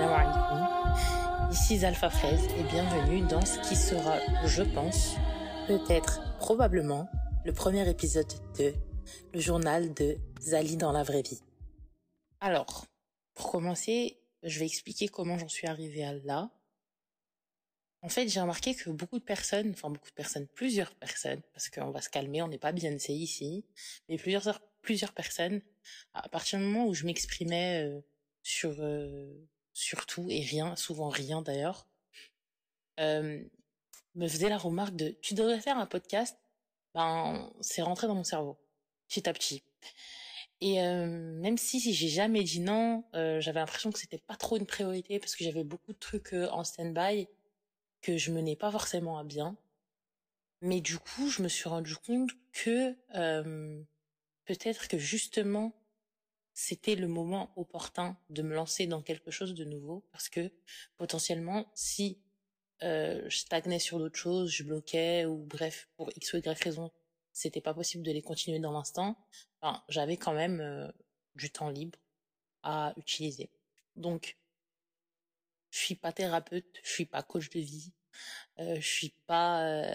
salam alaikum. Ici Alpha Fraise et bienvenue dans ce qui sera, je pense, peut-être, probablement, le premier épisode de le journal de Zali dans la vraie vie. Alors, pour commencer, je vais expliquer comment j'en suis arrivée à là. En fait, j'ai remarqué que beaucoup de personnes, enfin beaucoup de personnes, plusieurs personnes, parce qu'on va se calmer, on n'est pas bien Beyoncé ici, mais plusieurs, plusieurs personnes, à partir du moment où je m'exprimais euh, sur, euh, sur tout et rien, souvent rien d'ailleurs, euh, me faisaient la remarque de tu devrais faire un podcast, ben c'est rentré dans mon cerveau, petit à petit. Et euh, même si, j'ai jamais dit non, euh, j'avais l'impression que c'était pas trop une priorité parce que j'avais beaucoup de trucs en stand-by que je menais pas forcément à bien. Mais du coup, je me suis rendu compte que peut-être que justement c'était le moment opportun de me lancer dans quelque chose de nouveau parce que potentiellement si je stagnais sur d'autres choses, je bloquais ou bref pour x ou y raison, c'était pas possible de les continuer dans l'instant, enfin, j'avais quand même euh, du temps libre à utiliser. Donc, je suis pas thérapeute, je suis pas coach de vie, euh, je suis pas euh,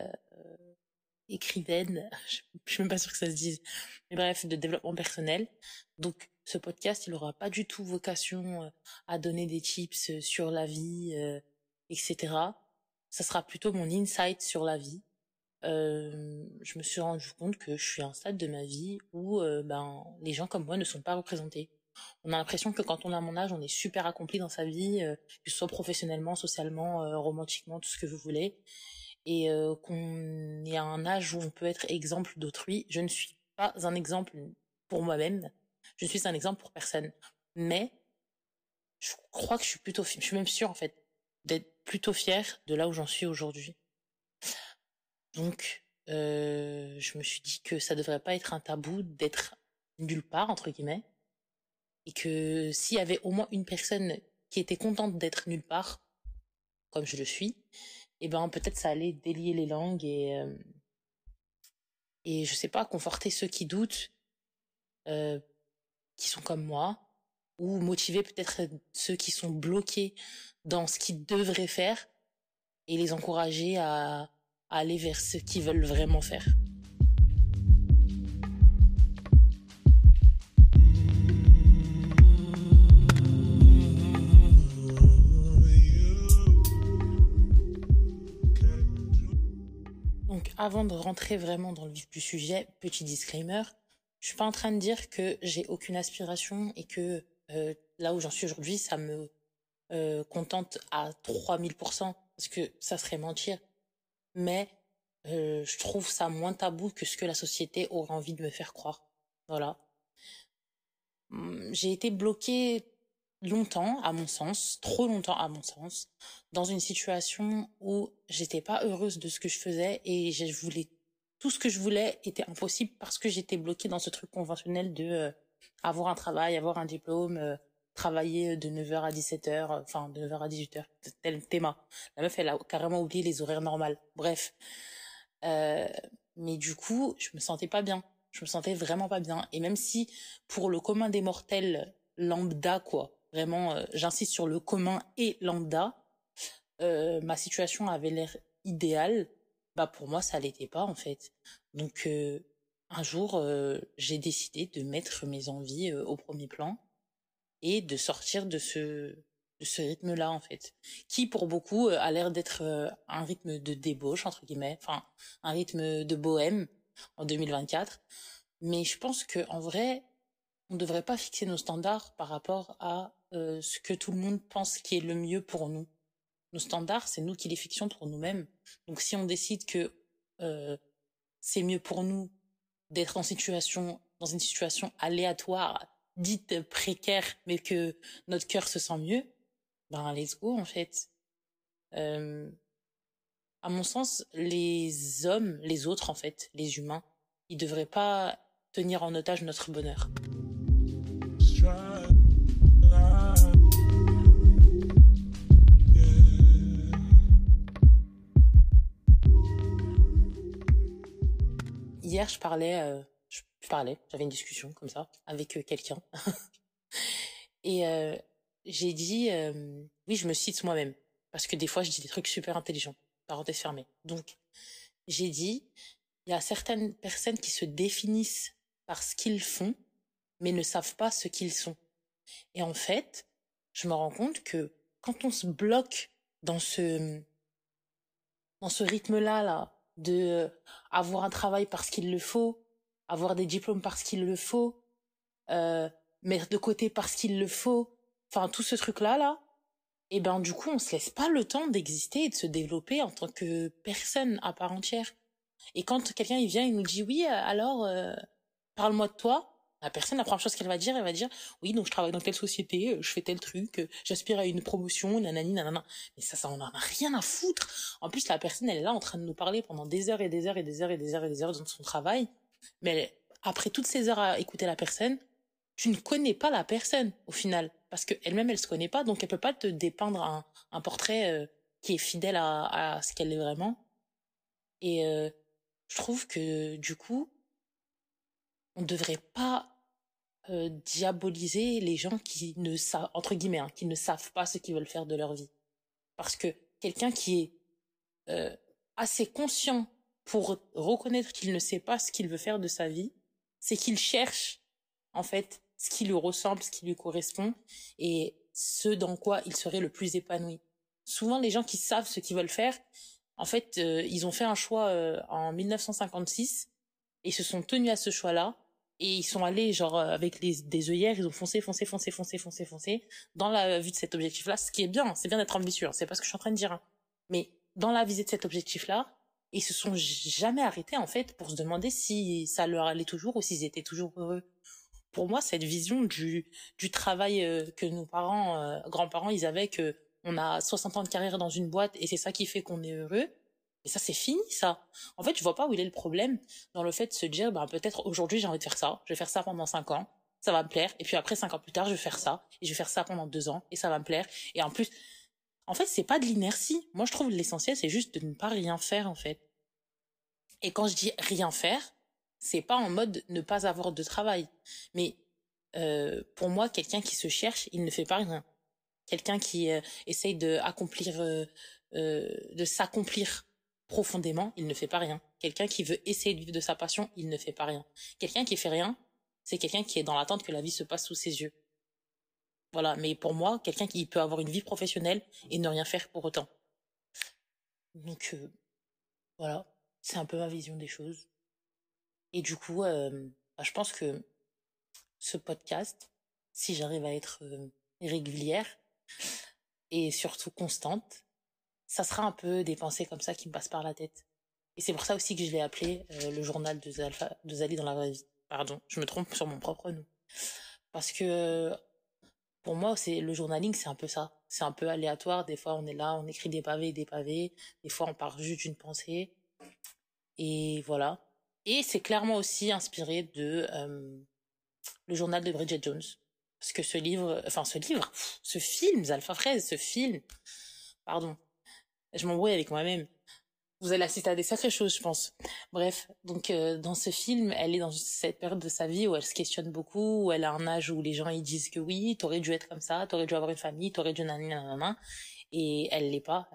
écrivaine, je, je suis même pas sûre que ça se dise, mais bref, de développement personnel. Donc, ce podcast, il aura pas du tout vocation euh, à donner des tips sur la vie, euh, etc. Ça sera plutôt mon insight sur la vie, euh, je me suis rendu compte que je suis à un stade de ma vie où euh, ben les gens comme moi ne sont pas représentés. On a l'impression que quand on a mon âge, on est super accompli dans sa vie, euh, que ce soit professionnellement, socialement, euh, romantiquement, tout ce que vous voulez, et qu'on est à un âge où on peut être exemple d'autrui. Je ne suis pas un exemple pour moi-même, je suis un exemple pour personne. Mais je crois que je suis plutôt, je suis même sûre en fait d'être plutôt fière de là où j'en suis aujourd'hui. Donc, euh, je me suis dit que ça devrait pas être un tabou d'être nulle part, entre guillemets. Et que s'il y avait au moins une personne qui était contente d'être nulle part, comme je le suis, eh ben peut-être ça allait délier les langues et euh, et je sais pas conforter ceux qui doutent, euh, qui sont comme moi, ou motiver peut-être ceux qui sont bloqués dans ce qu'ils devraient faire et les encourager à aller vers ce qu'ils veulent vraiment faire. Avant de rentrer vraiment dans le vif du sujet, petit disclaimer, je suis pas en train de dire que j'ai aucune aspiration et que euh, là où j'en suis aujourd'hui, ça me euh, contente à 3000%, parce que ça serait mentir mais euh, je trouve ça moins tabou que ce que la société aurait envie de me faire croire. Voilà. Hum, j'ai été bloquée longtemps, à mon sens, trop longtemps à mon sens, dans une situation où j'étais pas heureuse de ce que je faisais et je voulais tout ce que je voulais était impossible parce que j'étais bloquée dans ce truc conventionnel de euh, avoir un travail, avoir un diplôme, euh, travailler de 9h à 17h, enfin de 9h à 18h, tel thème. La meuf, elle a carrément oublié les horaires normales. Bref. Euh, mais du coup, je me sentais pas bien. Je me sentais vraiment pas bien. Et même si pour le commun des mortels lambda, quoi, vraiment, euh, j'insiste sur le commun et lambda, euh, ma situation avait l'air idéale, bah pour moi, ça l'était pas en fait. Donc euh, un jour, j'ai décidé de mettre mes envies au premier plan et de sortir de ce de ce rythme-là en fait, qui pour beaucoup a l'air d'être un rythme de débauche entre guillemets, enfin un rythme de bohème en 2024. Mais je pense que en vrai, on ne devrait pas fixer nos standards par rapport à euh, ce que tout le monde pense qui est le mieux pour nous. Nos standards, c'est nous qui les fixons pour nous-mêmes. Donc si on décide que euh, c'est mieux pour nous d'être en situation dans une situation aléatoire dite précaire, mais que notre cœur se sent mieux, ben let's go en fait. Euh, à mon sens, les hommes, les autres en fait, les humains, ils devraient pas tenir en otage notre bonheur. Hier, je parlais, euh, je, parlais, j'avais une discussion comme ça avec euh, quelqu'un, et euh, j'ai dit, oui, je me cite moi-même. Parce que des fois, je dis des trucs super intelligents. Parenthèse fermée. Donc, j'ai dit, il y a certaines personnes qui se définissent par ce qu'ils font, mais ne savent pas ce qu'ils sont. Et en fait, je me rends compte que quand on se bloque dans ce, dans ce rythme-là, là, de euh, avoir un travail parce qu'il le faut, avoir des diplômes parce qu'il le faut, euh, mettre de côté parce qu'il le faut, enfin tout ce truc-là, là, et ben du coup on se laisse pas le temps d'exister et de se développer en tant que personne à part entière. Et quand quelqu'un il vient, il nous dit oui, euh, alors euh, parle-moi de toi. La personne, la première chose qu'elle va dire, elle va dire oui, donc je travaille dans telle société, euh, je fais tel truc, j'aspire à une promotion, nanani, nanana. Mais ça, ça, on en a rien à foutre. En plus, la personne, elle est là en train de nous parler pendant des heures et des heures et des heures et des heures et des heures dans son travail. Mais après toutes ces heures à écouter la personne, tu ne connais pas la personne au final parce qu'elle-même elle se connaît pas donc elle peut pas te dépeindre un, portrait euh, qui est fidèle à, ce qu'elle est vraiment et euh, je trouve que du coup on ne devrait pas euh, diaboliser les gens qui ne savent entre guillemets hein, qui ne savent pas ce qu'ils veulent faire de leur vie parce que quelqu'un qui est euh, assez conscient pour reconnaître qu'il ne sait pas ce qu'il veut faire de sa vie c'est qu'il cherche en fait ce qui lui ressemble, ce qui lui correspond et ce dans quoi il serait le plus épanoui. Souvent, les gens qui savent ce qu'ils veulent faire, en fait, euh, ils ont fait un choix euh, en 1956 et se sont tenus à ce choix-là et ils sont allés genre euh, avec les, des œillères, ils ont foncé, foncé, foncé, foncé, foncé, foncé dans la vue de cet objectif-là, ce qui est bien, c'est bien d'être ambitieux, hein, c'est pas ce que je suis en train de dire. Hein. Mais dans la visée de cet objectif-là, ils se sont jamais arrêtés en fait pour se demander si ça leur allait toujours ou s'ils étaient toujours heureux pour moi, cette vision du, du travail euh, que nos parents, euh, grands-parents, ils avaient, que on a 60 ans de carrière dans une boîte et c'est ça qui fait qu'on est heureux. Et ça, c'est fini, ça. En fait, je vois pas où il est le problème dans le fait de se dire, ben, peut-être aujourd'hui, j'ai envie de faire ça. Je vais faire ça pendant 5 ans. Ça va me plaire. Et puis après, 5 ans plus tard, je vais faire ça. Et je vais faire ça pendant 2 ans. Et ça va me plaire. Et en plus, en fait, c'est pas de l'inertie. Moi, je trouve l'essentiel, c'est juste de ne pas rien faire, en fait. Et quand je dis rien faire, c'est pas en mode ne pas avoir de travail. Mais euh, pour moi, quelqu'un qui se cherche, il ne fait pas rien. Quelqu'un qui euh, essaye de accomplir, euh, euh, de s'accomplir profondément, il ne fait pas rien. Quelqu'un qui veut essayer de vivre de sa passion, il ne fait pas rien. Quelqu'un qui fait rien, c'est quelqu'un qui est dans l'attente que la vie se passe sous ses yeux. Voilà. Mais pour moi, quelqu'un qui peut avoir une vie professionnelle et ne rien faire pour autant. Donc euh, voilà, c'est un peu ma vision des choses. Et du coup, euh, bah, je pense que ce podcast, si j'arrive à être euh, régulière et surtout constante, ça sera un peu des pensées comme ça qui me passent par la tête. Et c'est pour ça aussi que je l'ai appelé euh, le journal de, Zalfa, de Zali dans la vraie vie. Pardon, je me trompe sur mon propre nom. Parce que pour moi, c'est le journaling, c'est un peu ça. C'est un peu aléatoire. Des fois, on est là, on écrit des pavés et des pavés. Des fois, on part juste d'une pensée. Et voilà. Et c'est clairement aussi inspiré de euh, le journal de Bridget Jones. Parce que ce livre, enfin ce livre, ce film, Alpha Fraise, ce film, pardon, je m'embrouille avec moi-même. Vous allez assister à des sacrées choses, je pense. Bref, donc euh, dans ce film, elle est dans cette période de sa vie où elle se questionne beaucoup, où elle a un âge où les gens ils disent que oui, t'aurais dû être comme ça, t'aurais dû avoir une famille, t'aurais dû nanana, et elle l'est pas.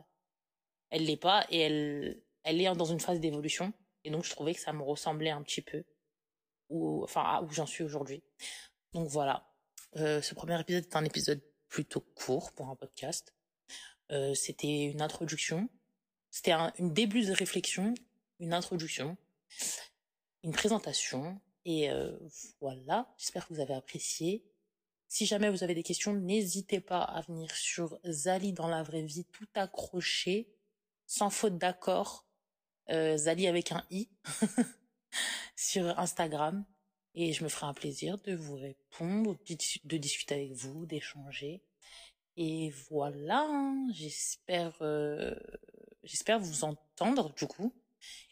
Elle l'est pas, et elle, elle est dans une phase d'évolution et donc, je trouvais que ça me ressemblait un petit peu, ou enfin, où j'en suis aujourd'hui. Donc voilà. Euh, ce premier épisode est un épisode plutôt court pour un podcast. Euh, c'était une introduction. C'était un une début de réflexion, une introduction, une présentation. Et euh, voilà, j'espère que vous avez apprécié. Si jamais vous avez des questions, n'hésitez pas à venir sur Zali dans la vraie vie, tout accroché, sans faute d'accord, euh, Zali avec un i sur Instagram et je me ferai un plaisir de vous répondre, de discuter avec vous, d'échanger. Et voilà, j'espère euh, j'espère vous entendre du coup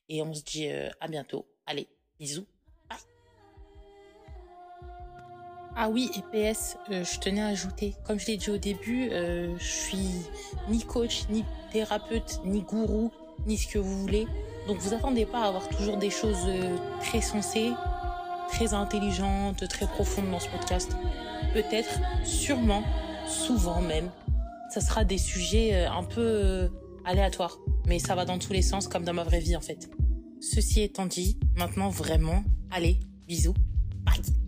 et on se dit euh, à bientôt. Allez, bisous. Bye. Ah oui, et PS, euh, je tenais à ajouter, comme je l'ai dit au début, je suis ni coach, ni thérapeute, ni gourou, ni ce que vous voulez. Donc vous attendez pas à avoir toujours des choses très sensées, très intelligentes, très profondes dans ce podcast. Peut-être, sûrement, souvent même, ça sera des sujets euh, un peu euh, aléatoires. Mais ça va dans tous les sens, comme dans ma vraie vie, en fait. Ceci étant dit, maintenant, vraiment, allez, bisous. Bye